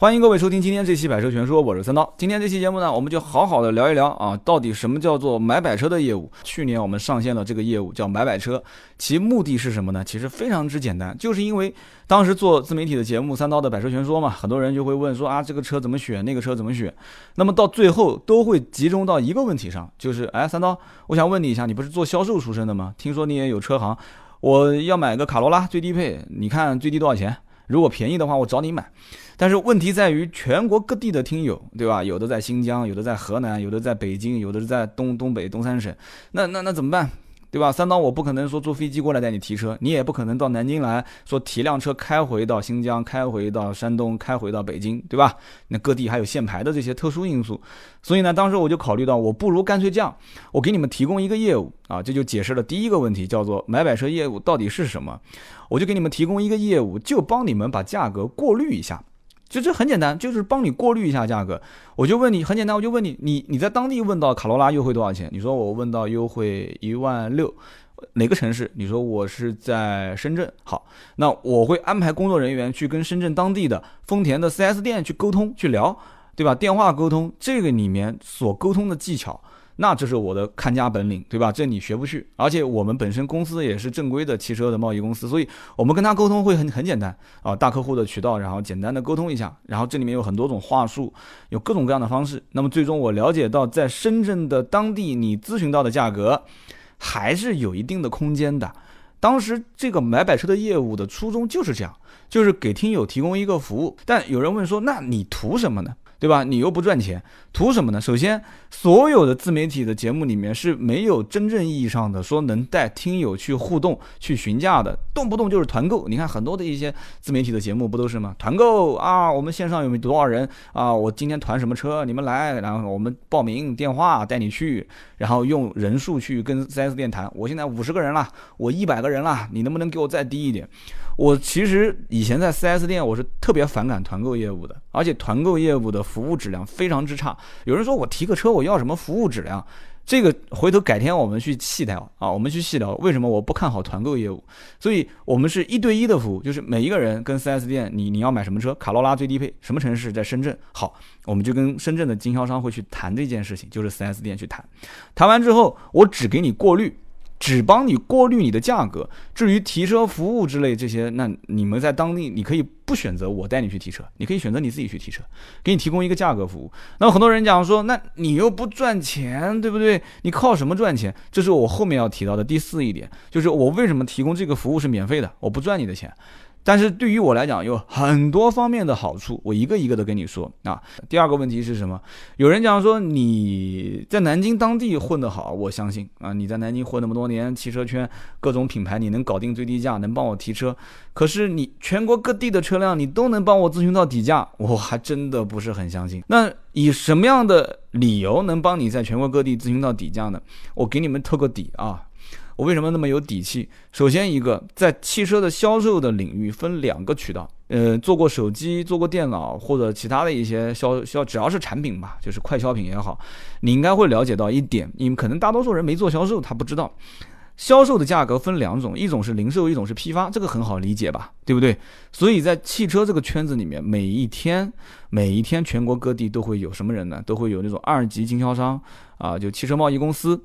欢迎各位收听今天这期百车全说，我是三刀。今天这期节目呢，我们就好好的聊一聊啊，到底什么叫做买百车的业务？去年我们上线了这个业务，叫买百车，其目的是什么呢？其实非常之简单，就是因为当时做自媒体的节目《三刀的百车全说》嘛，很多人就会问说啊，这个车怎么选，那个车怎么选？那么到最后都会集中到一个问题上，就是哎，三刀，我想问你一下，你不是做销售出身的吗？听说你也有车行，我要买个卡罗拉最低配，你看最低多少钱？如果便宜的话，我找你买。但是问题在于，全国各地的听友，对吧？有的在新疆，有的在河南，有的在北京，有的是在东东北东三省。那那那怎么办？对吧？三刀，我不可能说坐飞机过来带你提车，你也不可能到南京来说提辆车开回到新疆，开回到山东，开回到北京，对吧？那各地还有限牌的这些特殊因素，所以呢，当时我就考虑到，我不如干脆这样，我给你们提供一个业务啊，这就解释了第一个问题，叫做买买车业务到底是什么？我就给你们提供一个业务，就帮你们把价格过滤一下。就这很简单，就是帮你过滤一下价格。我就问你，很简单，我就问你，你你在当地问到卡罗拉优惠多少钱？你说我问到优惠一万六，哪个城市？你说我是在深圳。好，那我会安排工作人员去跟深圳当地的丰田的 4S 店去沟通去聊，对吧？电话沟通，这个里面所沟通的技巧。那这是我的看家本领，对吧？这你学不去。而且我们本身公司也是正规的汽车的贸易公司，所以我们跟他沟通会很很简单啊，大客户的渠道，然后简单的沟通一下，然后这里面有很多种话术，有各种各样的方式。那么最终我了解到，在深圳的当地，你咨询到的价格还是有一定的空间的。当时这个买百车的业务的初衷就是这样，就是给听友提供一个服务。但有人问说，那你图什么呢？对吧？你又不赚钱，图什么呢？首先，所有的自媒体的节目里面是没有真正意义上的说能带听友去互动、去询价的，动不动就是团购。你看很多的一些自媒体的节目不都是吗？团购啊，我们线上有没多少人啊？我今天团什么车，你们来，然后我们报名电话带你去，然后用人数去跟 4S 店谈。我现在五十个人了，我一百个人了，你能不能给我再低一点？我其实以前在 4S 店，我是特别反感团购业务的，而且团购业务的服务质量非常之差。有人说我提个车，我要什么服务质量？这个回头改天我们去细聊啊，我们去细聊为什么我不看好团购业务。所以我们是一对一的服务，就是每一个人跟 4S 店，你你要买什么车？卡罗拉最低配，什么城市？在深圳。好，我们就跟深圳的经销商会去谈这件事情，就是 4S 店去谈。谈完之后，我只给你过滤。只帮你过滤你的价格，至于提车服务之类这些，那你们在当地你可以不选择我带你去提车，你可以选择你自己去提车，给你提供一个价格服务。那很多人讲说，那你又不赚钱，对不对？你靠什么赚钱？这是我后面要提到的第四一点，就是我为什么提供这个服务是免费的，我不赚你的钱。但是对于我来讲，有很多方面的好处，我一个一个的跟你说啊。第二个问题是什么？有人讲说你在南京当地混得好，我相信啊。你在南京混那么多年，汽车圈各种品牌你能搞定最低价，能帮我提车。可是你全国各地的车辆你都能帮我咨询到底价，我还真的不是很相信。那以什么样的理由能帮你在全国各地咨询到底价呢？我给你们透个底啊。我为什么那么有底气？首先，一个在汽车的销售的领域分两个渠道，呃，做过手机、做过电脑或者其他的一些销销，只要是产品吧，就是快消品也好，你应该会了解到一点，你们可能大多数人没做销售，他不知道，销售的价格分两种，一种是零售，一种是批发，这个很好理解吧，对不对？所以在汽车这个圈子里面，每一天每一天全国各地都会有什么人呢？都会有那种二级经销商啊，就汽车贸易公司，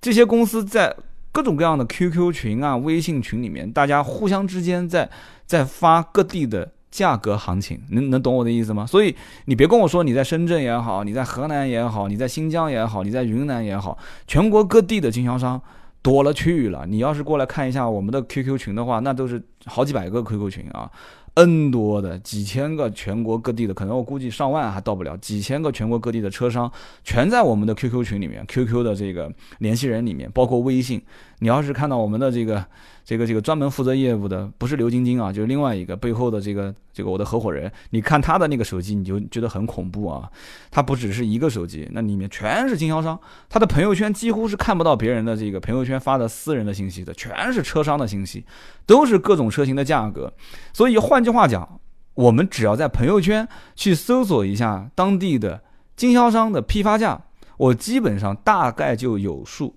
这些公司在。各种各样的 QQ 群啊、微信群里面，大家互相之间在在发各地的价格行情，能能懂我的意思吗？所以你别跟我说你在深圳也好，你在河南也好，你在新疆也好，你在云南也好，全国各地的经销商多了去了。你要是过来看一下我们的 QQ 群的话，那都是好几百个 QQ 群啊。N 多的几千个全国各地的，可能我估计上万还到不了，几千个全国各地的车商全在我们的 QQ 群里面，QQ 的这个联系人里面，包括微信。你要是看到我们的这个。这个这个专门负责业务的不是刘晶晶啊，就是另外一个背后的这个这个我的合伙人。你看他的那个手机，你就觉得很恐怖啊。他不只是一个手机，那里面全是经销商。他的朋友圈几乎是看不到别人的这个朋友圈发的私人的信息的，全是车商的信息，都是各种车型的价格。所以换句话讲，我们只要在朋友圈去搜索一下当地的经销商的批发价，我基本上大概就有数。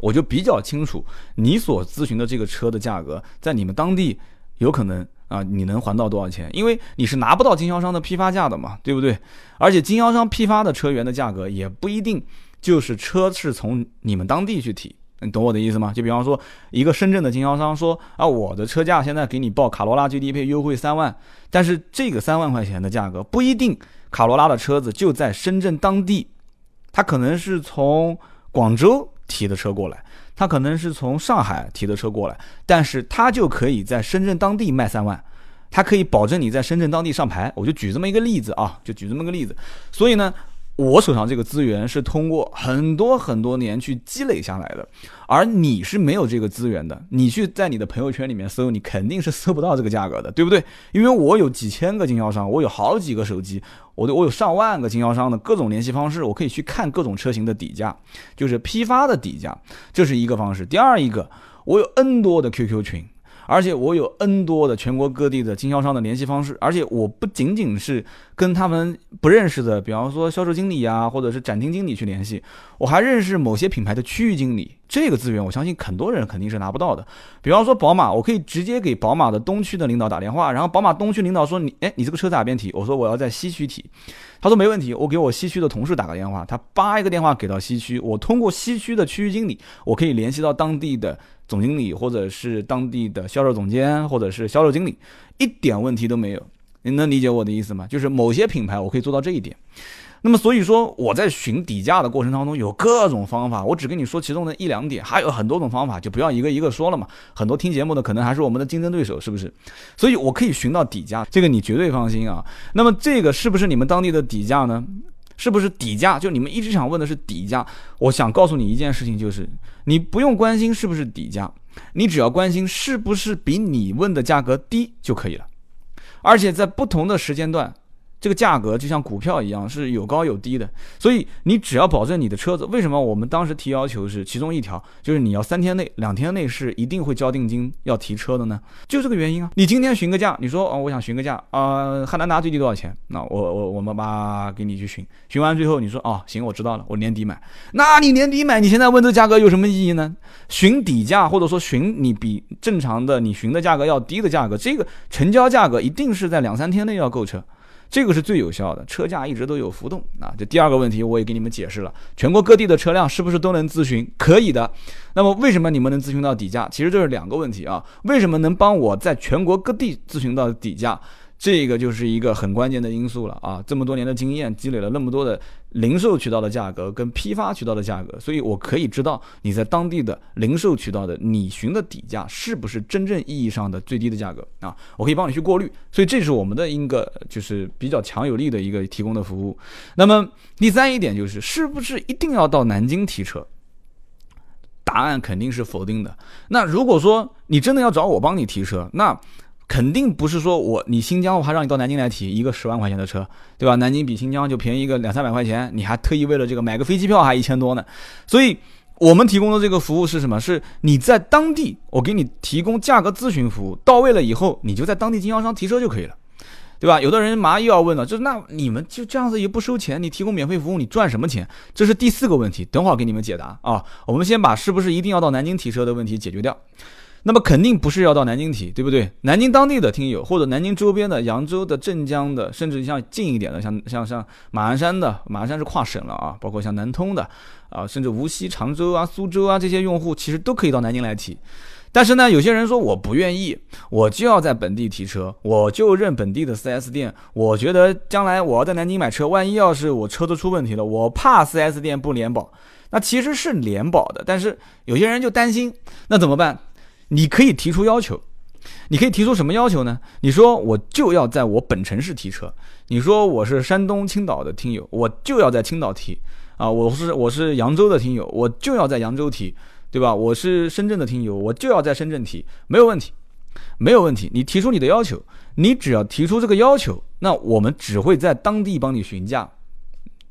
我就比较清楚，你所咨询的这个车的价格，在你们当地有可能啊，你能还到多少钱？因为你是拿不到经销商的批发价的嘛，对不对？而且经销商批发的车源的价格也不一定就是车是从你们当地去提，你懂我的意思吗？就比方说一个深圳的经销商说啊，我的车价现在给你报卡罗拉最低配优惠三万，但是这个三万块钱的价格不一定卡罗拉的车子就在深圳当地，它可能是从广州提的车过来。他可能是从上海提的车过来，但是他就可以在深圳当地卖三万，他可以保证你在深圳当地上牌。我就举这么一个例子啊，就举这么个例子。所以呢。我手上这个资源是通过很多很多年去积累下来的，而你是没有这个资源的。你去在你的朋友圈里面搜，你肯定是搜不到这个价格的，对不对？因为我有几千个经销商，我有好几个手机，我我有上万个经销商的各种联系方式，我可以去看各种车型的底价，就是批发的底价，这是一个方式。第二一个，我有 N 多的 QQ 群。而且我有 N 多的全国各地的经销商的联系方式，而且我不仅仅是跟他们不认识的，比方说销售经理啊，或者是展厅经理去联系，我还认识某些品牌的区域经理。这个资源，我相信很多人肯定是拿不到的。比方说宝马，我可以直接给宝马的东区的领导打电话，然后宝马东区领导说你，哎，你这个车在哪边提？我说我要在西区提，他说没问题，我给我西区的同事打个电话，他叭一个电话给到西区，我通过西区的区域经理，我可以联系到当地的。总经理，或者是当地的销售总监，或者是销售经理，一点问题都没有。你能理解我的意思吗？就是某些品牌我可以做到这一点。那么，所以说我在寻底价的过程当中有各种方法，我只跟你说其中的一两点，还有很多种方法，就不要一个一个说了嘛。很多听节目的可能还是我们的竞争对手，是不是？所以我可以寻到底价，这个你绝对放心啊。那么这个是不是你们当地的底价呢？是不是底价？就你们一直想问的是底价。我想告诉你一件事情，就是你不用关心是不是底价，你只要关心是不是比你问的价格低就可以了。而且在不同的时间段。这个价格就像股票一样，是有高有低的，所以你只要保证你的车子。为什么我们当时提要求是其中一条，就是你要三天内、两天内是一定会交定金要提车的呢？就这个原因啊。你今天询个价，你说哦，我想询个价啊，汉兰达最低多少钱？那我我我们把给你去询，询完最后你说哦，行，我知道了，我年底买。那你年底买，你现在问这价格有什么意义呢？询底价或者说询你比正常的你询的价格要低的价格，这个成交价格一定是在两三天内要购车。这个是最有效的，车价一直都有浮动啊。这第二个问题我也给你们解释了，全国各地的车辆是不是都能咨询？可以的。那么为什么你们能咨询到底价？其实这是两个问题啊。为什么能帮我在全国各地咨询到底价？这个就是一个很关键的因素了啊！这么多年的经验，积累了那么多的零售渠道的价格跟批发渠道的价格，所以我可以知道你在当地的零售渠道的你询的底价是不是真正意义上的最低的价格啊？我可以帮你去过滤，所以这是我们的一个就是比较强有力的一个提供的服务。那么第三一点就是，是不是一定要到南京提车？答案肯定是否定的。那如果说你真的要找我帮你提车，那肯定不是说我你新疆我还让你到南京来提一个十万块钱的车，对吧？南京比新疆就便宜个两三百块钱，你还特意为了这个买个飞机票还一千多呢。所以我们提供的这个服务是什么？是你在当地，我给你提供价格咨询服务，到位了以后，你就在当地经销商提车就可以了，对吧？有的人马上又要问了，就是那你们就这样子也不收钱，你提供免费服务，你赚什么钱？这是第四个问题，等会儿给你们解答啊。我们先把是不是一定要到南京提车的问题解决掉。那么肯定不是要到南京提，对不对？南京当地的听友，或者南京周边的、扬州的、镇江的，甚至像近一点的，像像像马鞍山的，马鞍山是跨省了啊，包括像南通的，啊，甚至无锡、常州啊、苏州啊这些用户，其实都可以到南京来提。但是呢，有些人说我不愿意，我就要在本地提车，我就认本地的 4S 店。我觉得将来我要在南京买车，万一要是我车子出问题了，我怕 4S 店不联保。那其实是联保的，但是有些人就担心，那怎么办？你可以提出要求，你可以提出什么要求呢？你说我就要在我本城市提车，你说我是山东青岛的听友，我就要在青岛提。啊，我是我是扬州的听友，我就要在扬州提，对吧？我是深圳的听友，我就要在深圳提，没有问题，没有问题。你提出你的要求，你只要提出这个要求，那我们只会在当地帮你询价。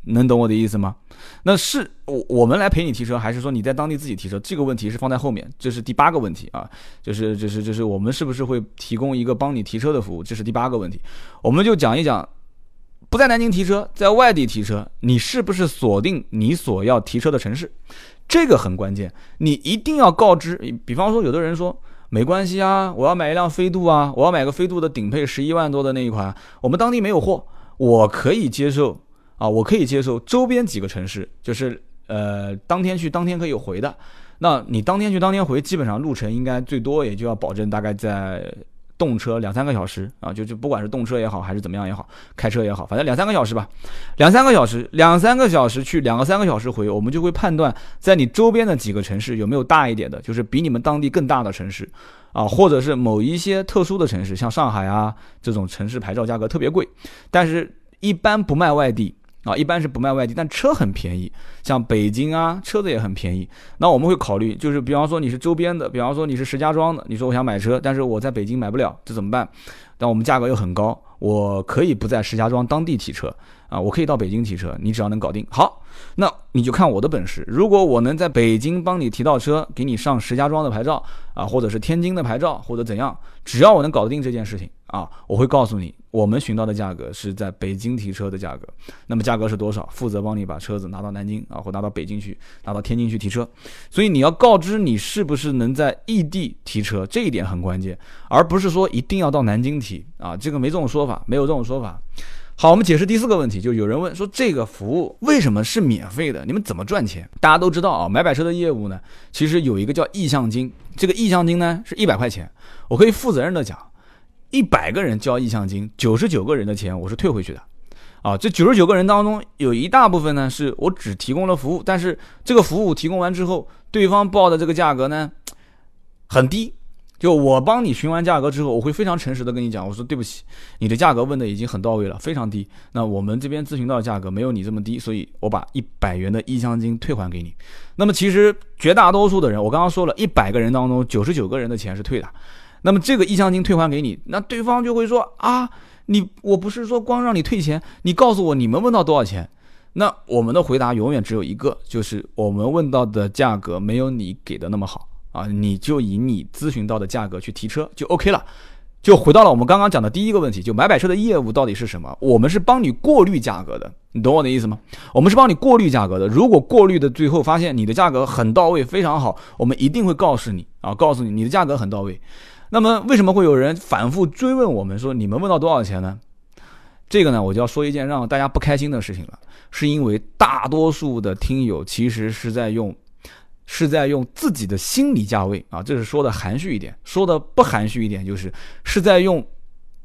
能懂我的意思吗？那是我我们来陪你提车，还是说你在当地自己提车？这个问题是放在后面，这是第八个问题啊，就是就是就是我们是不是会提供一个帮你提车的服务？这是第八个问题，我们就讲一讲，不在南京提车，在外地提车，你是不是锁定你所要提车的城市？这个很关键，你一定要告知。比方说，有的人说没关系啊，我要买一辆飞度啊，我要买个飞度的顶配十一万多的那一款，我们当地没有货，我可以接受啊，我可以接受周边几个城市，就是呃当天去当天可以回的。那你当天去当天回，基本上路程应该最多也就要保证大概在。动车两三个小时啊，就就不管是动车也好，还是怎么样也好，开车也好，反正两三个小时吧，两三个小时，两三个小时去，两个三个小时回，我们就会判断在你周边的几个城市有没有大一点的，就是比你们当地更大的城市，啊，或者是某一些特殊的城市，像上海啊这种城市牌照价格特别贵，但是一般不卖外地。啊，一般是不卖外地，但车很便宜，像北京啊，车子也很便宜。那我们会考虑，就是比方说你是周边的，比方说你是石家庄的，你说我想买车，但是我在北京买不了，这怎么办？但我们价格又很高，我可以不在石家庄当地提车啊，我可以到北京提车，你只要能搞定。好，那你就看我的本事。如果我能在北京帮你提到车，给你上石家庄的牌照啊，或者是天津的牌照，或者怎样，只要我能搞得定这件事情啊，我会告诉你，我们寻到的价格是在北京提车的价格。那么价格是多少？负责帮你把车子拿到南京啊，或拿到北京去，拿到天津去提车。所以你要告知你是不是能在异地提车，这一点很关键，而不是说一定要到南京提。啊，这个没这种说法，没有这种说法。好，我们解释第四个问题，就有人问说这个服务为什么是免费的？你们怎么赚钱？大家都知道啊，买摆车的业务呢，其实有一个叫意向金，这个意向金呢是一百块钱，我可以负责任的讲，一百个人交意向金，九十九个人的钱我是退回去的。啊，这九十九个人当中有一大部分呢是我只提供了服务，但是这个服务提供完之后，对方报的这个价格呢很低。就我帮你询完价格之后，我会非常诚实的跟你讲，我说对不起，你的价格问的已经很到位了，非常低。那我们这边咨询到的价格没有你这么低，所以我把一百元的意向金退还给你。那么其实绝大多数的人，我刚刚说了一百个人当中，九十九个人的钱是退的。那么这个意向金退还给你，那对方就会说啊，你我不是说光让你退钱，你告诉我你们问到多少钱？那我们的回答永远只有一个，就是我们问到的价格没有你给的那么好。啊，你就以你咨询到的价格去提车就 OK 了，就回到了我们刚刚讲的第一个问题，就买摆车的业务到底是什么？我们是帮你过滤价格的，你懂我的意思吗？我们是帮你过滤价格的。如果过滤的最后发现你的价格很到位，非常好，我们一定会告诉你啊，告诉你你的价格很到位。那么为什么会有人反复追问我们说你们问到多少钱呢？这个呢，我就要说一件让大家不开心的事情了，是因为大多数的听友其实是在用。是在用自己的心理价位啊，这是说的含蓄一点，说的不含蓄一点，就是是在用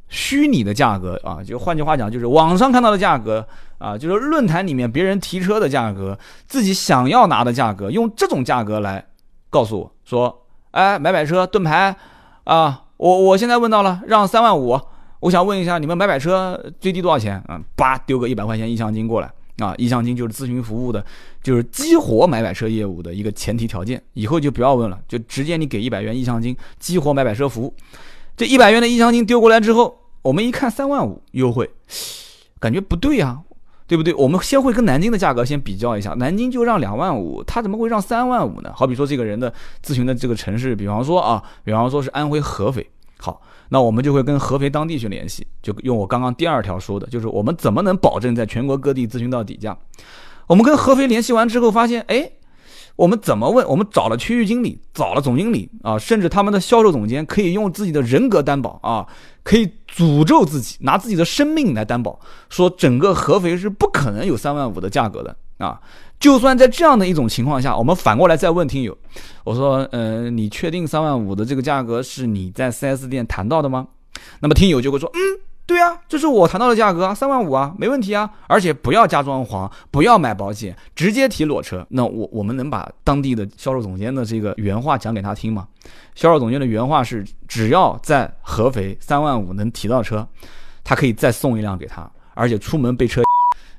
虚拟的价格啊，就换句话讲，就是网上看到的价格啊，就是论坛里面别人提车的价格，自己想要拿的价格，用这种价格来告诉我说，哎，买买车盾牌啊，我我现在问到了，让三万五，我想问一下你们买买车最低多少钱啊？叭，丢个一百块钱意向金过来。啊，意向金就是咨询服务的，就是激活买买车业务的一个前提条件。以后就不要问了，就直接你给一百元意向金，激活买买车服务。这一百元的意向金丢过来之后，我们一看三万五优惠，感觉不对呀，对不对？我们先会跟南京的价格先比较一下，南京就让两万五，他怎么会让三万五呢？好比说这个人的咨询的这个城市，比方说啊，比方说是安徽合肥，好。那我们就会跟合肥当地去联系，就用我刚刚第二条说的，就是我们怎么能保证在全国各地咨询到底价？我们跟合肥联系完之后，发现，哎，我们怎么问？我们找了区域经理，找了总经理啊，甚至他们的销售总监，可以用自己的人格担保啊，可以诅咒自己，拿自己的生命来担保，说整个合肥是不可能有三万五的价格的啊。就算在这样的一种情况下，我们反过来再问听友，我说，呃，你确定三万五的这个价格是你在 4S 店谈到的吗？那么听友就会说，嗯，对啊，这是我谈到的价格啊，三万五啊，没问题啊，而且不要加装潢，不要买保险，直接提裸车。那我我们能把当地的销售总监的这个原话讲给他听吗？销售总监的原话是，只要在合肥三万五能提到车，他可以再送一辆给他，而且出门被车。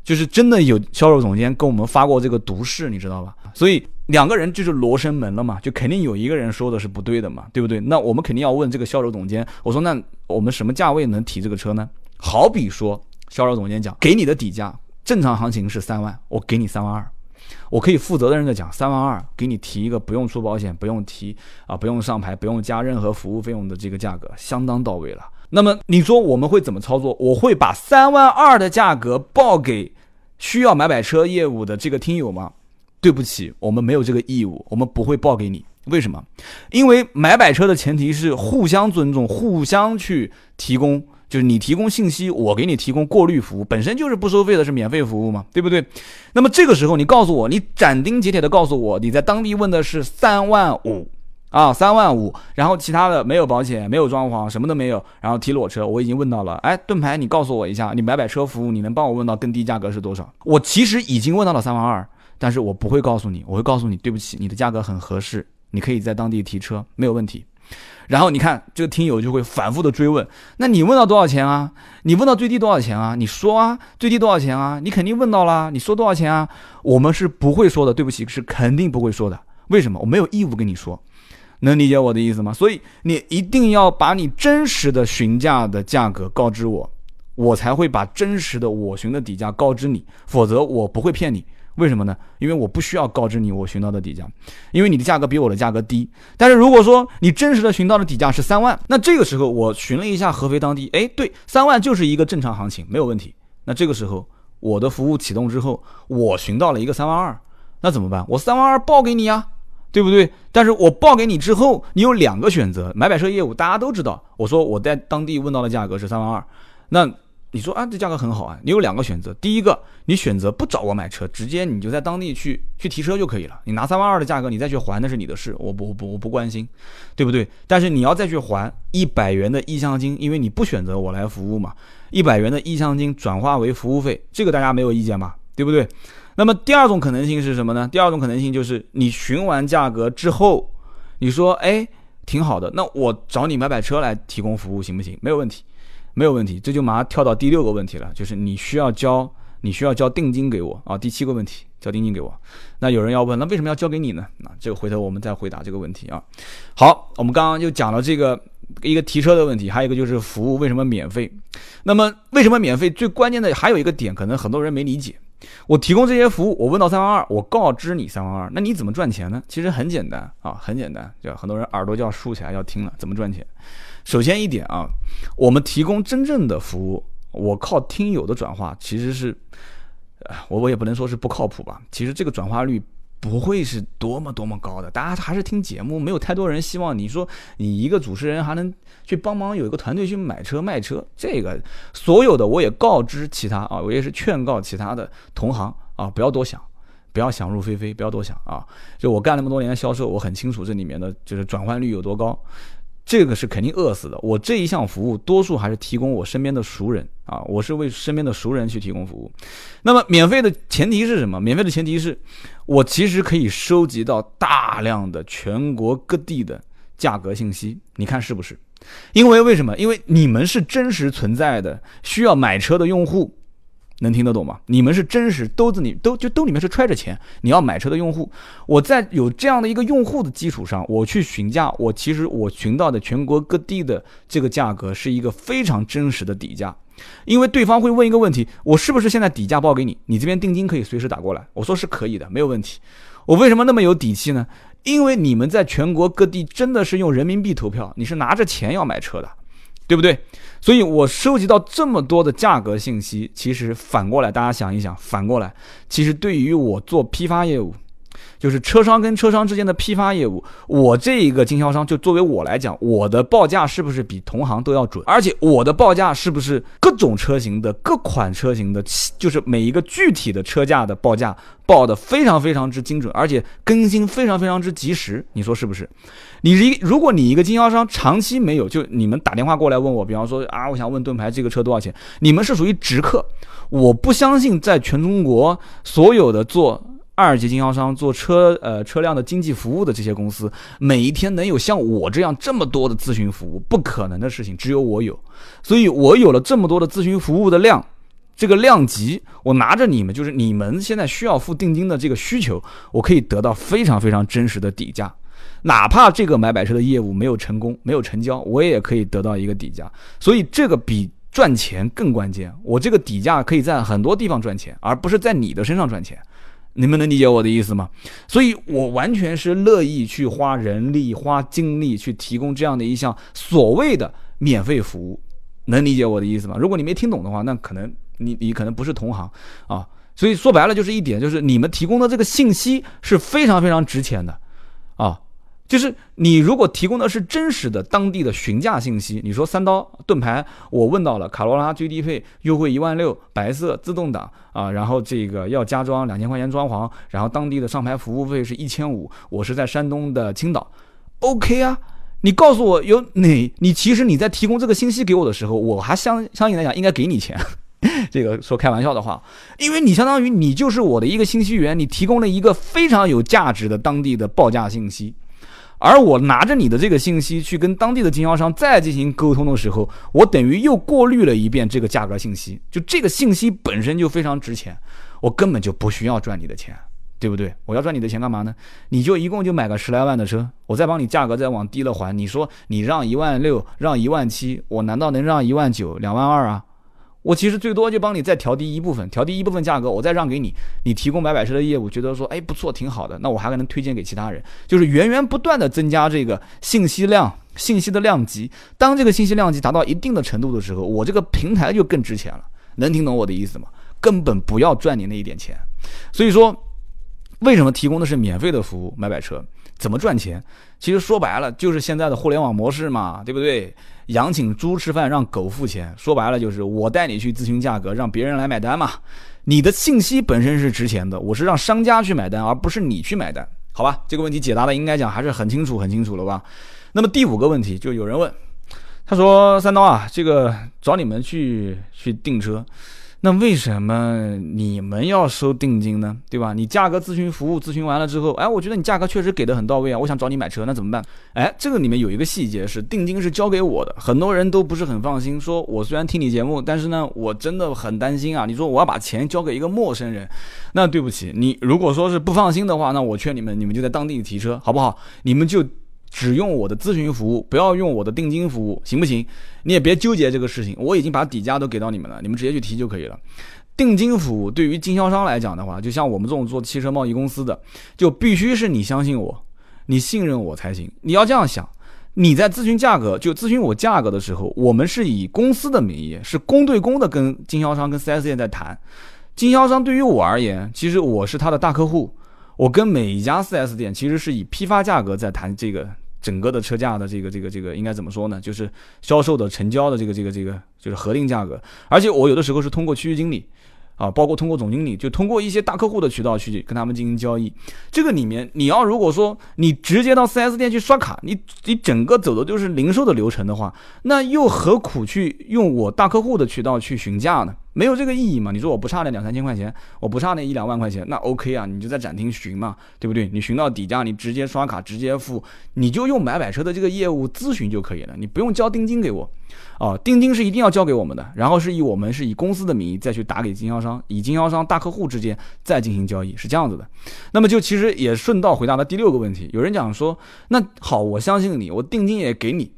就是真的有销售总监跟我们发过这个毒誓，你知道吧？所以两个人就是罗生门了嘛，就肯定有一个人说的是不对的嘛，对不对？那我们肯定要问这个销售总监，我说那我们什么价位能提这个车呢？好比说，销售总监讲，给你的底价正常行情是三万，我给你三万二，我可以负责任的讲，三万二给你提一个不用出保险、不用提啊、不用上牌、不用加任何服务费用的这个价格，相当到位了。那么你说我们会怎么操作？我会把三万二的价格报给需要买摆车业务的这个听友吗？对不起，我们没有这个义务，我们不会报给你为什么？因为买摆车的前提是互相尊重，互相去提供，就是你提供信息，我给你提供过滤服务，本身就是不收费的，是免费服务嘛，对不对？那么这个时候你告诉我，你斩钉截铁的告诉我，你在当地问的是三万五啊，三万五，然后其他的没有保险，没有装潢，什么都没有，然后提裸车，我已经问到了，哎，盾牌，你告诉我一下，你买买车服务，你能帮我问到更低价格是多少？我其实已经问到了三万二，但是我不会告诉你，我会告诉你，对不起，你的价格很合适。你可以在当地提车，没有问题。然后你看这个听友就会反复的追问，那你问到多少钱啊？你问到最低多少钱啊？你说啊，最低多少钱啊？你肯定问到了，你说多少钱啊？我们是不会说的，对不起，是肯定不会说的。为什么？我没有义务跟你说，能理解我的意思吗？所以你一定要把你真实的询价的价格告知我，我才会把真实的我询的底价告知你，否则我不会骗你。为什么呢？因为我不需要告知你我寻到的底价，因为你的价格比我的价格低。但是如果说你真实的寻到的底价是三万，那这个时候我询了一下合肥当地，哎，对，三万就是一个正常行情，没有问题。那这个时候我的服务启动之后，我寻到了一个三万二，那怎么办？我三万二报给你呀，对不对？但是我报给你之后，你有两个选择，买摆车业务大家都知道，我说我在当地问到的价格是三万二，那。你说啊，这价格很好啊，你有两个选择。第一个，你选择不找我买车，直接你就在当地去去提车就可以了。你拿三万二的价格，你再去还那是你的事，我不我不我不关心，对不对？但是你要再去还一百元的意向金，因为你不选择我来服务嘛，一百元的意向金转化为服务费，这个大家没有意见吧？对不对？那么第二种可能性是什么呢？第二种可能性就是你询完价格之后，你说哎挺好的，那我找你买买车来提供服务行不行？没有问题。没有问题，这就马上跳到第六个问题了，就是你需要交，你需要交定金给我啊。第七个问题，交定金给我。那有人要问，那为什么要交给你呢？那这个回头我们再回答这个问题啊。好，我们刚刚就讲了这个一个提车的问题，还有一个就是服务为什么免费。那么为什么免费？最关键的还有一个点，可能很多人没理解。我提供这些服务，我问到三万二，我告知你三万二，那你怎么赚钱呢？其实很简单啊，很简单，就很多人耳朵就要竖起来要听了，怎么赚钱？首先一点啊，我们提供真正的服务，我靠听友的转化，其实是，啊，我我也不能说是不靠谱吧。其实这个转化率不会是多么多么高的，大家还是听节目，没有太多人希望你说你一个主持人还能去帮忙有一个团队去买车卖车。这个所有的我也告知其他啊，我也是劝告其他的同行啊，不要多想，不要想入非非，不要多想啊。就我干那么多年销售，我很清楚这里面的就是转换率有多高。这个是肯定饿死的。我这一项服务，多数还是提供我身边的熟人啊，我是为身边的熟人去提供服务。那么，免费的前提是什么？免费的前提是我其实可以收集到大量的全国各地的价格信息。你看是不是？因为为什么？因为你们是真实存在的需要买车的用户。能听得懂吗？你们是真实兜子里兜就兜里面是揣着钱，你要买车的用户，我在有这样的一个用户的基础上，我去询价，我其实我询到的全国各地的这个价格是一个非常真实的底价，因为对方会问一个问题，我是不是现在底价报给你，你这边定金可以随时打过来？我说是可以的，没有问题。我为什么那么有底气呢？因为你们在全国各地真的是用人民币投票，你是拿着钱要买车的。对不对？所以我收集到这么多的价格信息，其实反过来，大家想一想，反过来，其实对于我做批发业务。就是车商跟车商之间的批发业务，我这一个经销商就作为我来讲，我的报价是不是比同行都要准？而且我的报价是不是各种车型的各款车型的，就是每一个具体的车价的报价报的非常非常之精准，而且更新非常非常之及时？你说是不是？你一如果你一个经销商长期没有，就你们打电话过来问我，比方说啊，我想问盾牌这个车多少钱？你们是属于直客，我不相信在全中国所有的做。二级经销商做车呃车辆的经济服务的这些公司，每一天能有像我这样这么多的咨询服务，不可能的事情，只有我有。所以我有了这么多的咨询服务的量，这个量级，我拿着你们，就是你们现在需要付定金的这个需求，我可以得到非常非常真实的底价，哪怕这个买摆车的业务没有成功，没有成交，我也可以得到一个底价。所以这个比赚钱更关键，我这个底价可以在很多地方赚钱，而不是在你的身上赚钱。你们能理解我的意思吗？所以我完全是乐意去花人力、花精力去提供这样的一项所谓的免费服务，能理解我的意思吗？如果你没听懂的话，那可能你你可能不是同行啊。所以说白了就是一点，就是你们提供的这个信息是非常非常值钱的啊。就是你如果提供的是真实的当地的询价信息，你说三刀盾牌，我问到了卡罗拉最低配优惠一万六，白色自动挡啊，然后这个要加装两千块钱装潢，然后当地的上牌服务费是一千五，我是在山东的青岛，OK 啊，你告诉我有哪？你其实你在提供这个信息给我的时候，我还相相应来讲应该给你钱。这个说开玩笑的话，因为你相当于你就是我的一个信息源，你提供了一个非常有价值的当地的报价信息，而我拿着你的这个信息去跟当地的经销商再进行沟通的时候，我等于又过滤了一遍这个价格信息，就这个信息本身就非常值钱，我根本就不需要赚你的钱，对不对？我要赚你的钱干嘛呢？你就一共就买个十来万的车，我再帮你价格再往低了还，你说你让一万六，让一万七，我难道能让一万九、两万二啊？我其实最多就帮你再调低一部分，调低一部分价格，我再让给你。你提供买摆车的业务，觉得说，哎，不错，挺好的，那我还可能推荐给其他人，就是源源不断的增加这个信息量、信息的量级。当这个信息量级达到一定的程度的时候，我这个平台就更值钱了。能听懂我的意思吗？根本不要赚你那一点钱。所以说，为什么提供的是免费的服务买摆车？怎么赚钱？其实说白了，就是现在的互联网模式嘛，对不对？养请猪吃饭，让狗付钱。说白了就是我带你去咨询价格，让别人来买单嘛。你的信息本身是值钱的，我是让商家去买单，而不是你去买单，好吧？这个问题解答的应该讲还是很清楚，很清楚了吧？那么第五个问题，就有人问，他说：“三刀啊，这个找你们去去订车。”那为什么你们要收定金呢？对吧？你价格咨询服务咨询完了之后，哎，我觉得你价格确实给的很到位啊，我想找你买车，那怎么办？哎，这个里面有一个细节是定金是交给我的，很多人都不是很放心，说我虽然听你节目，但是呢，我真的很担心啊。你说我要把钱交给一个陌生人，那对不起，你如果说是不放心的话，那我劝你们，你们就在当地提车，好不好？你们就。只用我的咨询服务，不要用我的定金服务，行不行？你也别纠结这个事情，我已经把底价都给到你们了，你们直接去提就可以了。定金服务对于经销商来讲的话，就像我们这种做汽车贸易公司的，就必须是你相信我，你信任我才行。你要这样想，你在咨询价格，就咨询我价格的时候，我们是以公司的名义，是公对公的跟经销商、跟 4S 店在谈。经销商对于我而言，其实我是他的大客户，我跟每一家 4S 店其实是以批发价格在谈这个。整个的车价的这个这个这个应该怎么说呢？就是销售的成交的这个这个这个就是核定价格，而且我有的时候是通过区域经理。啊，包括通过总经理，就通过一些大客户的渠道去跟他们进行交易。这个里面，你要如果说你直接到 4S 店去刷卡，你你整个走的就是零售的流程的话，那又何苦去用我大客户的渠道去询价呢？没有这个意义嘛？你说我不差那两三千块钱，我不差那一两万块钱，那 OK 啊，你就在展厅询嘛，对不对？你询到底价，你直接刷卡直接付，你就用买买车的这个业务咨询就可以了，你不用交定金给我。哦，定金是一定要交给我们的，然后是以我们是以公司的名义再去打给经销商，以经销商大客户之间再进行交易，是这样子的。那么就其实也顺道回答了第六个问题。有人讲说，那好，我相信你，我定金也给你，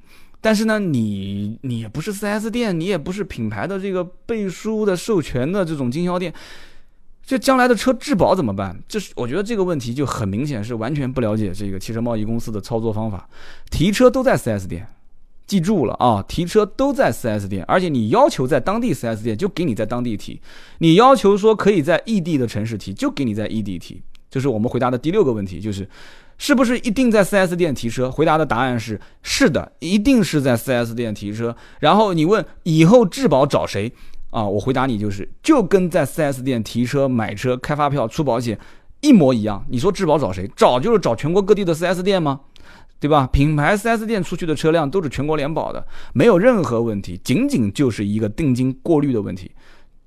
但是呢，你你也不是 4S 店，你也不是品牌的这个背书的授权的这种经销店，这将来的车质保怎么办？这是我觉得这个问题就很明显是完全不了解这个汽车贸易公司的操作方法，提车都在 4S 店。记住了啊，提车都在 4S 店，而且你要求在当地 4S 店就给你在当地提，你要求说可以在异地的城市提，就给你在异地提。这是我们回答的第六个问题，就是是不是一定在 4S 店提车？回答的答案是是的，一定是在 4S 店提车。然后你问以后质保找谁啊？我回答你就是就跟在 4S 店提车、买车、开发票、出保险一模一样。你说质保找谁？找就是找全国各地的 4S 店吗？对吧？品牌 4S 店出去的车辆都是全国联保的，没有任何问题，仅仅就是一个定金过滤的问题。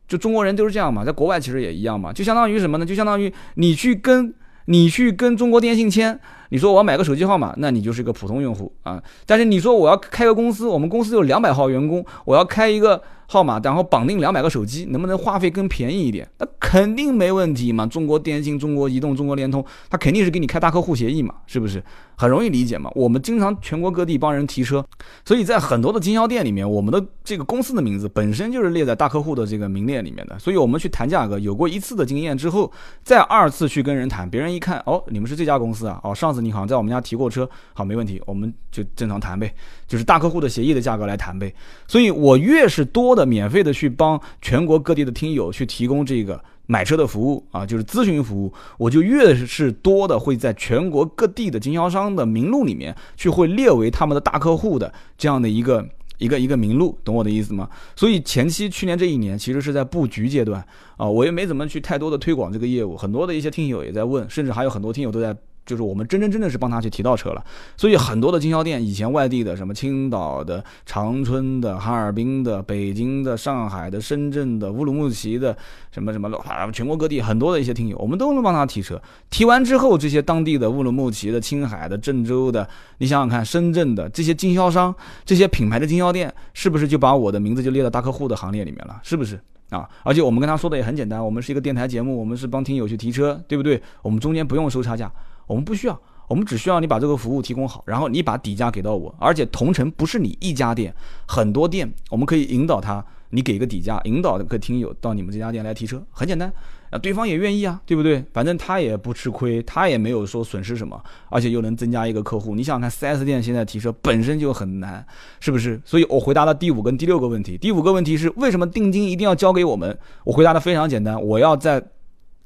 就中国人都是这样嘛，在国外其实也一样嘛，就相当于什么呢？就相当于你去跟你去跟中国电信签，你说我要买个手机号码，那你就是个普通用户啊。但是你说我要开个公司，我们公司有两百号员工，我要开一个。号码，然后绑定两百个手机，能不能话费更便宜一点？那肯定没问题嘛！中国电信、中国移动、中国联通，它肯定是给你开大客户协议嘛，是不是？很容易理解嘛。我们经常全国各地帮人提车，所以在很多的经销店里面，我们的这个公司的名字本身就是列在大客户的这个名列里面的。所以我们去谈价格，有过一次的经验之后，再二次去跟人谈，别人一看，哦，你们是这家公司啊，哦，上次。你好像在我们家提过车，好，没问题，我们就正常谈呗，就是大客户的协议的价格来谈呗。所以我越是多的免费的去帮全国各地的听友去提供这个买车的服务啊，就是咨询服务，我就越是多的会在全国各地的经销商的名录里面去会列为他们的大客户的这样的一个。一个一个名录，懂我的意思吗？所以前期去年这一年其实是在布局阶段啊，我也没怎么去太多的推广这个业务，很多的一些听友也在问，甚至还有很多听友都在。就是我们真真正正是帮他去提到车了，所以很多的经销店，以前外地的，什么青岛的、长春的、哈尔滨的、北京的、上海的、深圳的、乌鲁木齐的，什么什么啊，全国各地很多的一些听友，我们都能帮他提车。提完之后，这些当地的乌鲁木齐的、青海的、郑州的，你想想看，深圳的这些经销商、这些品牌的经销店，是不是就把我的名字就列到大客户的行列里面了？是不是啊？而且我们跟他说的也很简单，我们是一个电台节目，我们是帮听友去提车，对不对？我们中间不用收差价。我们不需要，我们只需要你把这个服务提供好，然后你把底价给到我，而且同城不是你一家店，很多店，我们可以引导他，你给个底价，引导个听友到你们这家店来提车，很简单，啊，对方也愿意啊，对不对？反正他也不吃亏，他也没有说损失什么，而且又能增加一个客户。你想想看，4S 店现在提车本身就很难，是不是？所以我回答了第五跟第六个问题。第五个问题是为什么定金一定要交给我们？我回答的非常简单，我要在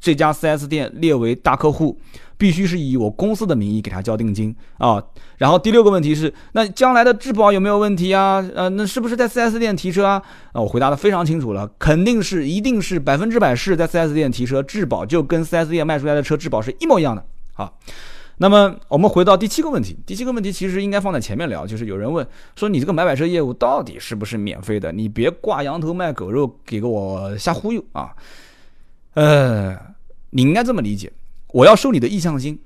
这家 4S 店列为大客户。必须是以我公司的名义给他交定金啊，然后第六个问题是，那将来的质保有没有问题啊？呃，那是不是在 4S 店提车啊？啊，我回答的非常清楚了，肯定是，一定是百分之百是在 4S 店提车，质保就跟 4S 店卖出来的车质保是一模一样的。好，那么我们回到第七个问题，第七个问题其实应该放在前面聊，就是有人问说你这个买买车业务到底是不是免费的？你别挂羊头卖狗肉，给我瞎忽悠啊！呃，你应该这么理解。我要收你的意向金，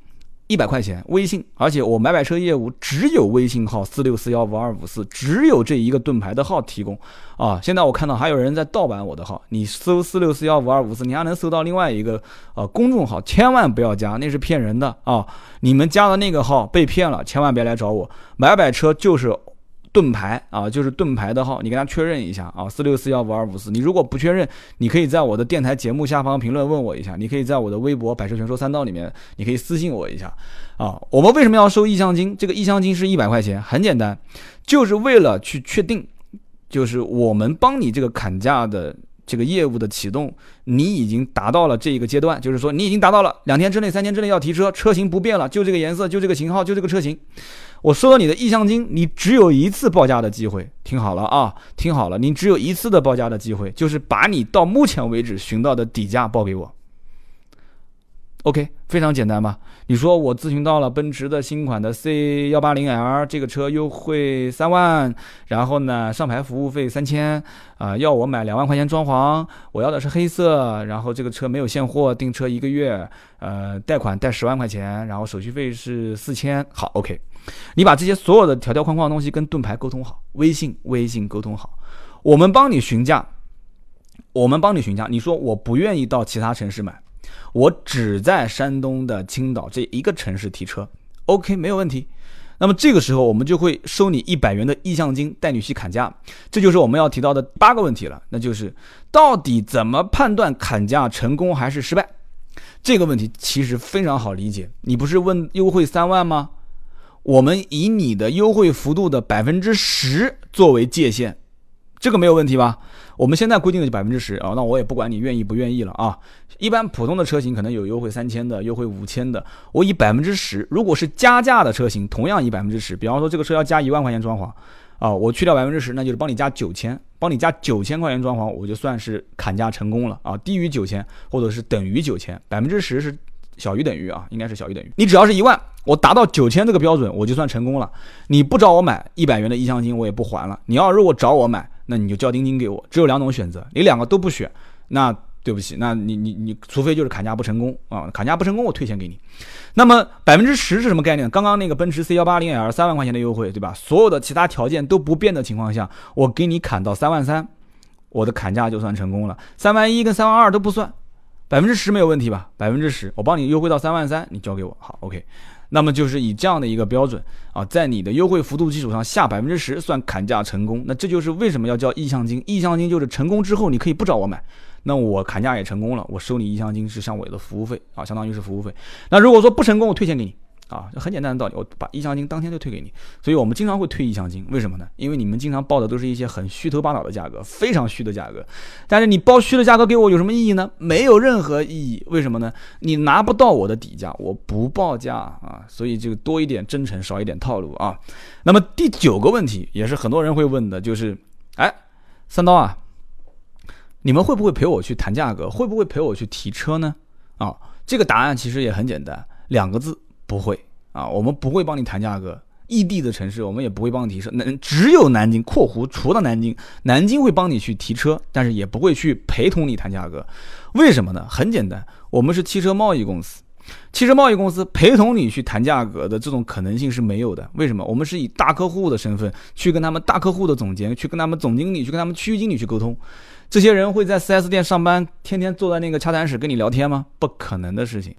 一百块钱微信，而且我买买车业务只有微信号四六四幺五二五四，只有这一个盾牌的号提供啊！现在我看到还有人在盗版我的号，你搜四六四幺五二五四，你还能搜到另外一个呃公众号，千万不要加，那是骗人的啊！你们加的那个号被骗了，千万别来找我，买买车就是。盾牌啊，就是盾牌的号，你跟他确认一下啊，四六四幺五二五四。你如果不确认，你可以在我的电台节目下方评论问我一下，你可以在我的微博“百车全说三道”里面，你可以私信我一下啊。我们为什么要收意向金？这个意向金是一百块钱，很简单，就是为了去确定，就是我们帮你这个砍价的这个业务的启动，你已经达到了这一个阶段，就是说你已经达到了两天之内、三天之内要提车，车型不变了，就这个颜色，就这个型号，就这个车型。我收到你的意向金，你只有一次报价的机会。听好了啊，听好了，你只有一次的报价的机会，就是把你到目前为止寻到的底价报给我。OK，非常简单吧？你说我咨询到了奔驰的新款的 C 幺八零 L 这个车优惠三万，然后呢上牌服务费三千，啊要我买两万块钱装潢，我要的是黑色，然后这个车没有现货，订车一个月，呃贷款贷十万块钱，然后手续费是四千。好，OK，你把这些所有的条条框框的东西跟盾牌沟通好，微信微信沟通好，我们帮你询价，我们帮你询价，你说我不愿意到其他城市买。我只在山东的青岛这一个城市提车，OK，没有问题。那么这个时候我们就会收你一百元的意向金，带你去砍价。这就是我们要提到的八个问题了，那就是到底怎么判断砍价成功还是失败？这个问题其实非常好理解。你不是问优惠三万吗？我们以你的优惠幅度的百分之十作为界限，这个没有问题吧？我们现在规定的就百分之十啊，那我也不管你愿意不愿意了啊。一般普通的车型可能有优惠三千的，优惠五千的，我以百分之十。如果是加价的车型，同样以百分之十。比方说这个车要加一万块钱装潢，啊，我去掉百分之十，那就是帮你加九千，帮你加九千块钱装潢，我就算是砍价成功了啊。低于九千或者是等于九千，百分之十是小于等于啊，应该是小于等于。你只要是一万，我达到九千这个标准，我就算成功了。你不找我买一百元的意向金，我也不还了。你要如果找我买。那你就交定金给我，只有两种选择，你两个都不选，那对不起，那你你你，除非就是砍价不成功啊，砍价不成功我退钱给你。那么百分之十是什么概念？刚刚那个奔驰 C 幺八零 L 三万块钱的优惠，对吧？所有的其他条件都不变的情况下，我给你砍到三万三，我的砍价就算成功了。三万一跟三万二都不算，百分之十没有问题吧？百分之十，我帮你优惠到三万三，你交给我，好，OK。那么就是以这样的一个标准啊，在你的优惠幅度基础上下百分之十算砍价成功。那这就是为什么要叫意向金？意向金就是成功之后你可以不找我买，那我砍价也成功了，我收你意向金是像我的服务费啊，相当于是服务费。那如果说不成功，我退钱给你啊，很简单的道理，我把意向金当天就退给你。所以我们经常会退意向金，为什么呢？因为你们经常报的都是一些很虚头巴脑的价格，非常虚的价格。但是你报虚的价格给我有什么意义呢？没有任何意义。为什么呢？你拿不到我的底价，我不报价啊。所以就多一点真诚，少一点套路啊。那么第九个问题也是很多人会问的，就是，哎，三刀啊，你们会不会陪我去谈价格？会不会陪我去提车呢？啊，这个答案其实也很简单，两个字。不会啊，我们不会帮你谈价格。异地的城市，我们也不会帮你提车。南只有南京（括弧除了南京），南京会帮你去提车，但是也不会去陪同你谈价格。为什么呢？很简单，我们是汽车贸易公司，汽车贸易公司陪同你去谈价格的这种可能性是没有的。为什么？我们是以大客户的身份去跟他们大客户的总监、去跟他们总经理、去跟他们区域经理去沟通。这些人会在 4S 店上班，天天坐在那个洽谈室跟你聊天吗？不可能的事情。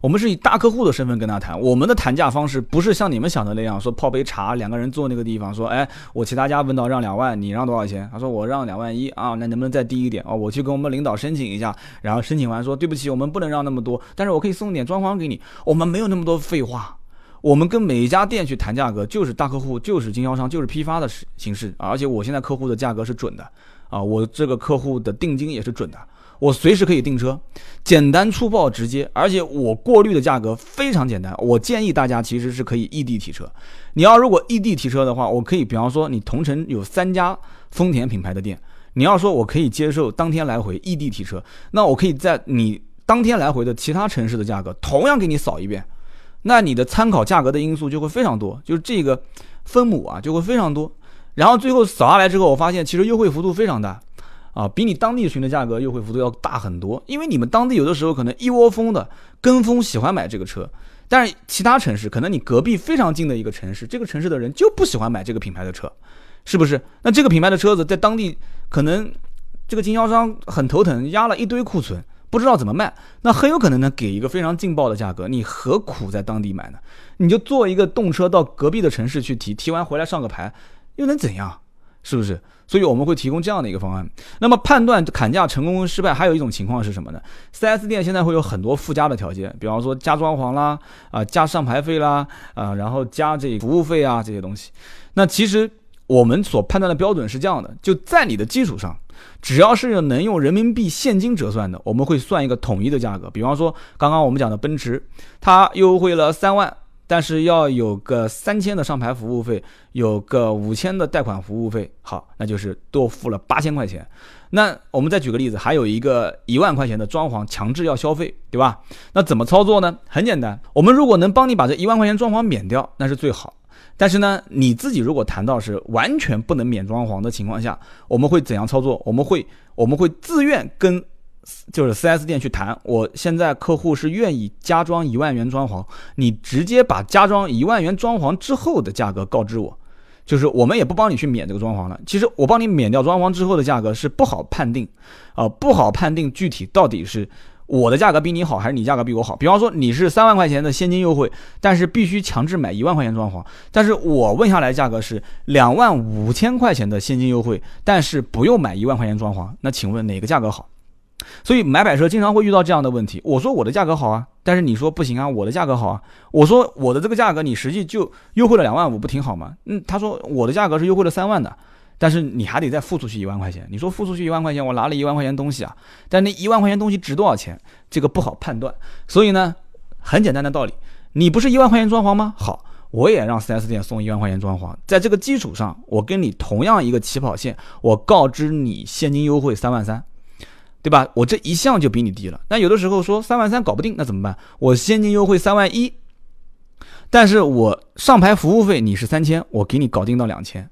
我们是以大客户的身份跟他谈，我们的谈价方式不是像你们想的那样，说泡杯茶，两个人坐那个地方，说，哎，我其他家问到让两万，你让多少钱？他说我让两万一啊，那能不能再低一点？哦，我去跟我们领导申请一下，然后申请完说，对不起，我们不能让那么多，但是我可以送点装潢给你。我们没有那么多废话，我们跟每一家店去谈价格，就是大客户，就是经销商，就是批发的形式，而且我现在客户的价格是准的。啊，我这个客户的定金也是准的，我随时可以订车，简单粗暴直接，而且我过滤的价格非常简单。我建议大家其实是可以异地提车。你要如果异地提车的话，我可以，比方说你同城有三家丰田品牌的店，你要说我可以接受当天来回异地提车，那我可以在你当天来回的其他城市的价格同样给你扫一遍，那你的参考价格的因素就会非常多，就是这个分母啊就会非常多。然后最后扫下来之后，我发现其实优惠幅度非常大，啊，比你当地群的价格优惠幅度要大很多。因为你们当地有的时候可能一窝蜂的跟风喜欢买这个车，但是其他城市可能你隔壁非常近的一个城市，这个城市的人就不喜欢买这个品牌的车，是不是？那这个品牌的车子在当地可能这个经销商很头疼，压了一堆库存，不知道怎么卖，那很有可能呢给一个非常劲爆的价格，你何苦在当地买呢？你就坐一个动车到隔壁的城市去提，提完回来上个牌。又能怎样？是不是？所以我们会提供这样的一个方案。那么判断砍价成功失败，还有一种情况是什么呢？4S 店现在会有很多附加的条件，比方说加装潢啦，啊加上牌费啦，啊然后加这服务费啊这些东西。那其实我们所判断的标准是这样的：就在你的基础上，只要是能用人民币现金折算的，我们会算一个统一的价格。比方说刚刚我们讲的奔驰，它优惠了三万。但是要有个三千的上牌服务费，有个五千的贷款服务费，好，那就是多付了八千块钱。那我们再举个例子，还有一个一万块钱的装潢强制要消费，对吧？那怎么操作呢？很简单，我们如果能帮你把这一万块钱装潢免掉，那是最好。但是呢，你自己如果谈到是完全不能免装潢的情况下，我们会怎样操作？我们会我们会自愿跟。就是 4S 店去谈，我现在客户是愿意加装一万元装潢，你直接把加装一万元装潢之后的价格告知我，就是我们也不帮你去免这个装潢了。其实我帮你免掉装潢之后的价格是不好判定，啊，不好判定具体到底是我的价格比你好还是你价格比我好。比方说你是三万块钱的现金优惠，但是必须强制买一万块钱装潢，但是我问下来价格是两万五千块钱的现金优惠，但是不用买一万块钱装潢，那请问哪个价格好？所以买摆车经常会遇到这样的问题。我说我的价格好啊，但是你说不行啊，我的价格好啊。我说我的这个价格你实际就优惠了两万五，不挺好吗？嗯，他说我的价格是优惠了三万的，但是你还得再付出去一万块钱。你说付出去一万块钱，我拿了一万块钱东西啊，但那一万块钱东西值多少钱，这个不好判断。所以呢，很简单的道理，你不是一万块钱装潢吗？好，我也让 4S 店送一万块钱装潢，在这个基础上，我跟你同样一个起跑线，我告知你现金优惠三万三。对吧？我这一项就比你低了。那有的时候说三万三搞不定，那怎么办？我现金优惠三万一，但是我上牌服务费你是三千，我给你搞定到两千。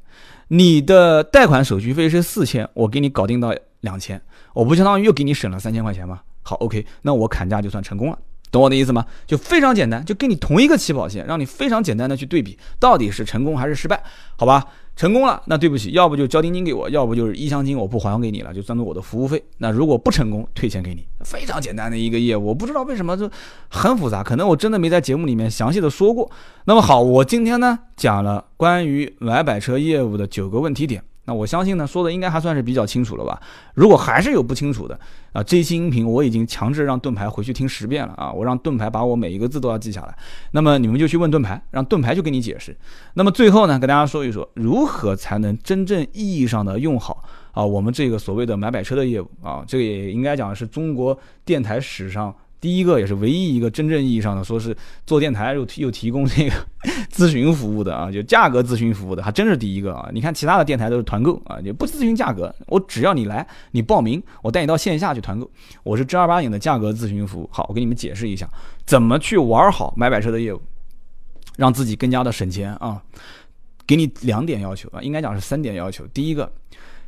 你的贷款手续费是四千，我给你搞定到两千，我不相当于又给你省了三千块钱吗？好，OK，那我砍价就算成功了，懂我的意思吗？就非常简单，就跟你同一个起跑线，让你非常简单的去对比，到底是成功还是失败？好吧？成功了，那对不起，要不就交定金给我，要不就是一箱金我不还给你了，就算作我的服务费。那如果不成功，退钱给你，非常简单的一个业务。我不知道为什么就很复杂，可能我真的没在节目里面详细的说过。那么好，我今天呢讲了关于买摆车业务的九个问题点。那我相信呢，说的应该还算是比较清楚了吧？如果还是有不清楚的啊，这期音频我已经强制让盾牌回去听十遍了啊，我让盾牌把我每一个字都要记下来。那么你们就去问盾牌，让盾牌去给你解释。那么最后呢，跟大家说一说，如何才能真正意义上的用好啊我们这个所谓的买买车的业务啊，这个也应该讲是中国电台史上。第一个也是唯一一个真正意义上的说是做电台又又提供这个 咨询服务的啊，就价格咨询服务的，还真是第一个啊！你看其他的电台都是团购啊，也不咨询价格，我只要你来，你报名，我带你到线下去团购，我是正儿八经的价格咨询服务。好，我给你们解释一下怎么去玩好买摆车的业务，让自己更加的省钱啊！给你两点要求啊，应该讲是三点要求。第一个，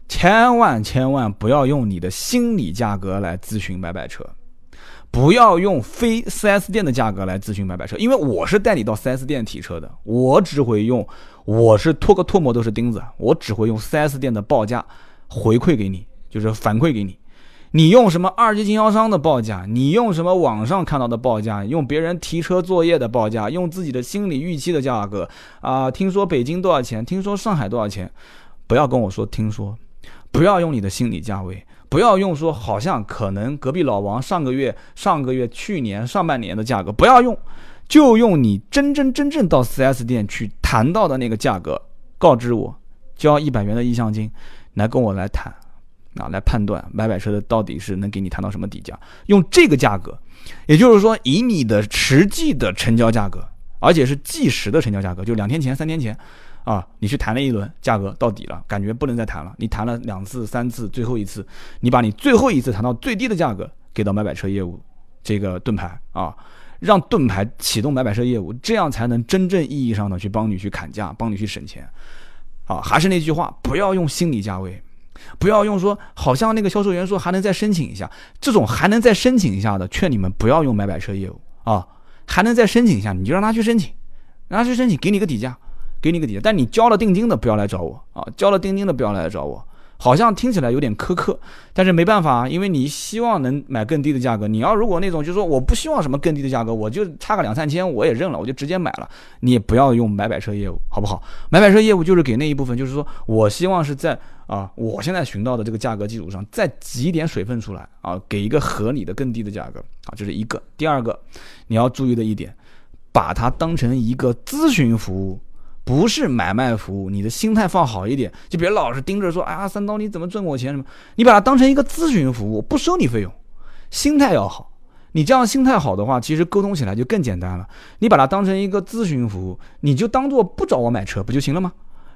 千万千万不要用你的心理价格来咨询买摆车。不要用非 4S 店的价格来咨询买买车，因为我是带你到 4S 店提车的，我只会用，我是拖个唾沫都是钉子，我只会用 4S 店的报价回馈给你，就是反馈给你。你用什么二级经销商的报价，你用什么网上看到的报价，用别人提车作业的报价，用自己的心理预期的价格啊，听说北京多少钱，听说上海多少钱，不要跟我说听说，不要用你的心理价位。不要用说好像可能隔壁老王上个月、上个月、去年上半年的价格，不要用，就用你真真正正到 4S 店去谈到的那个价格，告知我，交一百元的意向金，来跟我来谈，啊，来判断买买车的到底是能给你谈到什么底价，用这个价格，也就是说以你的实际的成交价格，而且是计时的成交价格，就两天前、三天前。啊，你去谈了一轮，价格到底了，感觉不能再谈了。你谈了两次、三次，最后一次，你把你最后一次谈到最低的价格给到买买车业务这个盾牌啊，让盾牌启动买买车业务，这样才能真正意义上的去帮你去砍价，帮你去省钱。啊，还是那句话，不要用心理价位，不要用说好像那个销售员说还能再申请一下，这种还能再申请一下的，劝你们不要用买买车业务啊，还能再申请一下，你就让他去申请，让他去申请，给你个底价。给你个底价，但你交了定金的不要来找我啊！交了定金的不要来找我，好像听起来有点苛刻，但是没办法，因为你希望能买更低的价格。你要如果那种就是说我不希望什么更低的价格，我就差个两三千我也认了，我就直接买了。你也不要用买摆车业务，好不好？买摆车业务就是给那一部分，就是说我希望是在啊，我现在寻到的这个价格基础上再挤一点水分出来啊，给一个合理的更低的价格啊，这是一个。第二个，你要注意的一点，把它当成一个咨询服务。不是买卖服务，你的心态放好一点，就别老是盯着说，哎呀，三刀你怎么挣我钱什么？你把它当成一个咨询服务，不收你费用，心态要好。你这样心态好的话，其实沟通起来就更简单了。你把它当成一个咨询服务，你就当做不找我买车不就行了吗？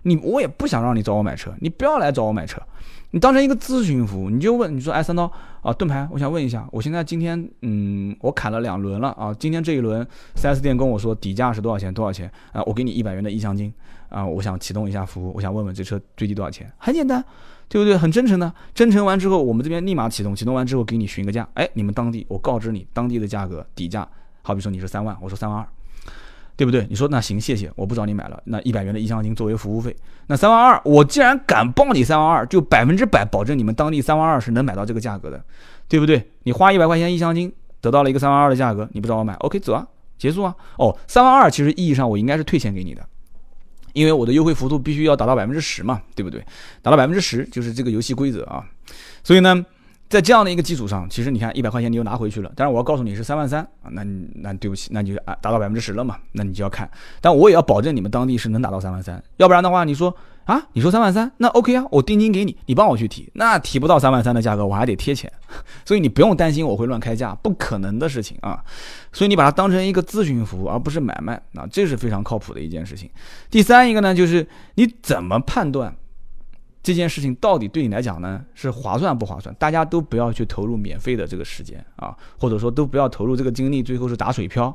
你我也不想让你找我买车，你不要来找我买车。你当成一个咨询服务，你就问你说，哎，三刀啊，盾牌，我想问一下，我现在今天嗯，我砍了两轮了啊，今天这一轮 4S 店跟我说底价是多少钱？多少钱啊？我给你一百元的意向金啊，我想启动一下服务，我想问问这车最低多少钱？很简单，对不对？很真诚的，真诚完之后，我们这边立马启动，启动完之后给你询个价，哎，你们当地我告知你当地的价格底价，好比说你是三万，我说三万二。对不对？你说那行，谢谢，我不找你买了。那一百元的意向金作为服务费，那三万二，我既然敢报你三万二，就百分之百保证你们当地三万二是能买到这个价格的，对不对？你花一百块钱意向金得到了一个三万二的价格，你不找我买，OK，走啊，结束啊。哦，三万二其实意义上我应该是退钱给你的，因为我的优惠幅度必须要达到百分之十嘛，对不对？达到百分之十就是这个游戏规则啊，所以呢。在这样的一个基础上，其实你看一百块钱你又拿回去了，但是我要告诉你是三万三啊，那那对不起，那你就啊达到百分之十了嘛，那你就要看，但我也要保证你们当地是能达到三万三，要不然的话你说啊你说三万三，那 OK 啊，我定金给你，你帮我去提，那提不到三万三的价格我还得贴钱，所以你不用担心我会乱开价，不可能的事情啊，所以你把它当成一个咨询服务而不是买卖啊，这是非常靠谱的一件事情。第三一个呢，就是你怎么判断？这件事情到底对你来讲呢是划算不划算？大家都不要去投入免费的这个时间啊，或者说都不要投入这个精力，最后是打水漂。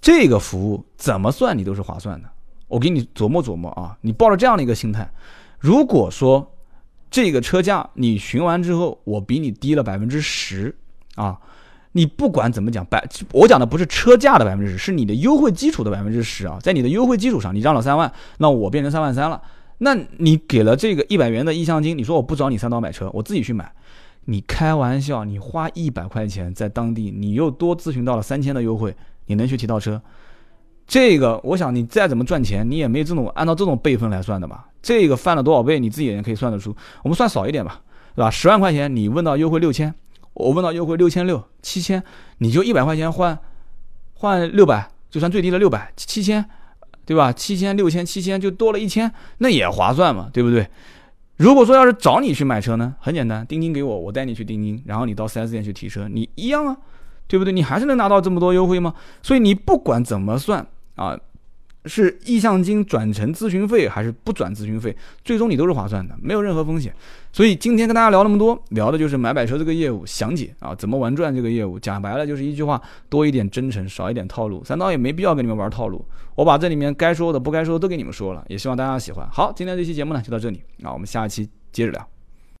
这个服务怎么算你都是划算的。我给你琢磨琢磨啊，你抱着这样的一个心态，如果说这个车价你询完之后，我比你低了百分之十啊，你不管怎么讲百，我讲的不是车价的百分之十，是你的优惠基础的百分之十啊，在你的优惠基础上，你让了三万，那我变成三万三了。那你给了这个一百元的意向金，你说我不找你三刀买车，我自己去买，你开玩笑？你花一百块钱在当地，你又多咨询到了三千的优惠，你能去提到车？这个我想你再怎么赚钱，你也没这种按照这种辈分来算的吧？这个翻了多少倍，你自己也可以算得出。我们算少一点吧，对吧？十万块钱你问到优惠六千，我问到优惠六千六、七千，你就一百块钱换换六百，就算最低的六百七千，对吧？七千六千七千就多了一千，那也划算嘛，对不对？如果说要是找你去买车呢，很简单，定金给我，我带你去定金，然后你到 4S 店去提车，你一样啊，对不对？你还是能拿到这么多优惠吗？所以你不管怎么算啊。是意向金转成咨询费还是不转咨询费，最终你都是划算的，没有任何风险。所以今天跟大家聊那么多，聊的就是买百车这个业务详解啊，怎么玩转这个业务。讲白了就是一句话，多一点真诚，少一点套路。三刀也没必要跟你们玩套路，我把这里面该说的、不该说的都给你们说了，也希望大家喜欢。好，今天这期节目呢就到这里，啊，我们下一期接着聊。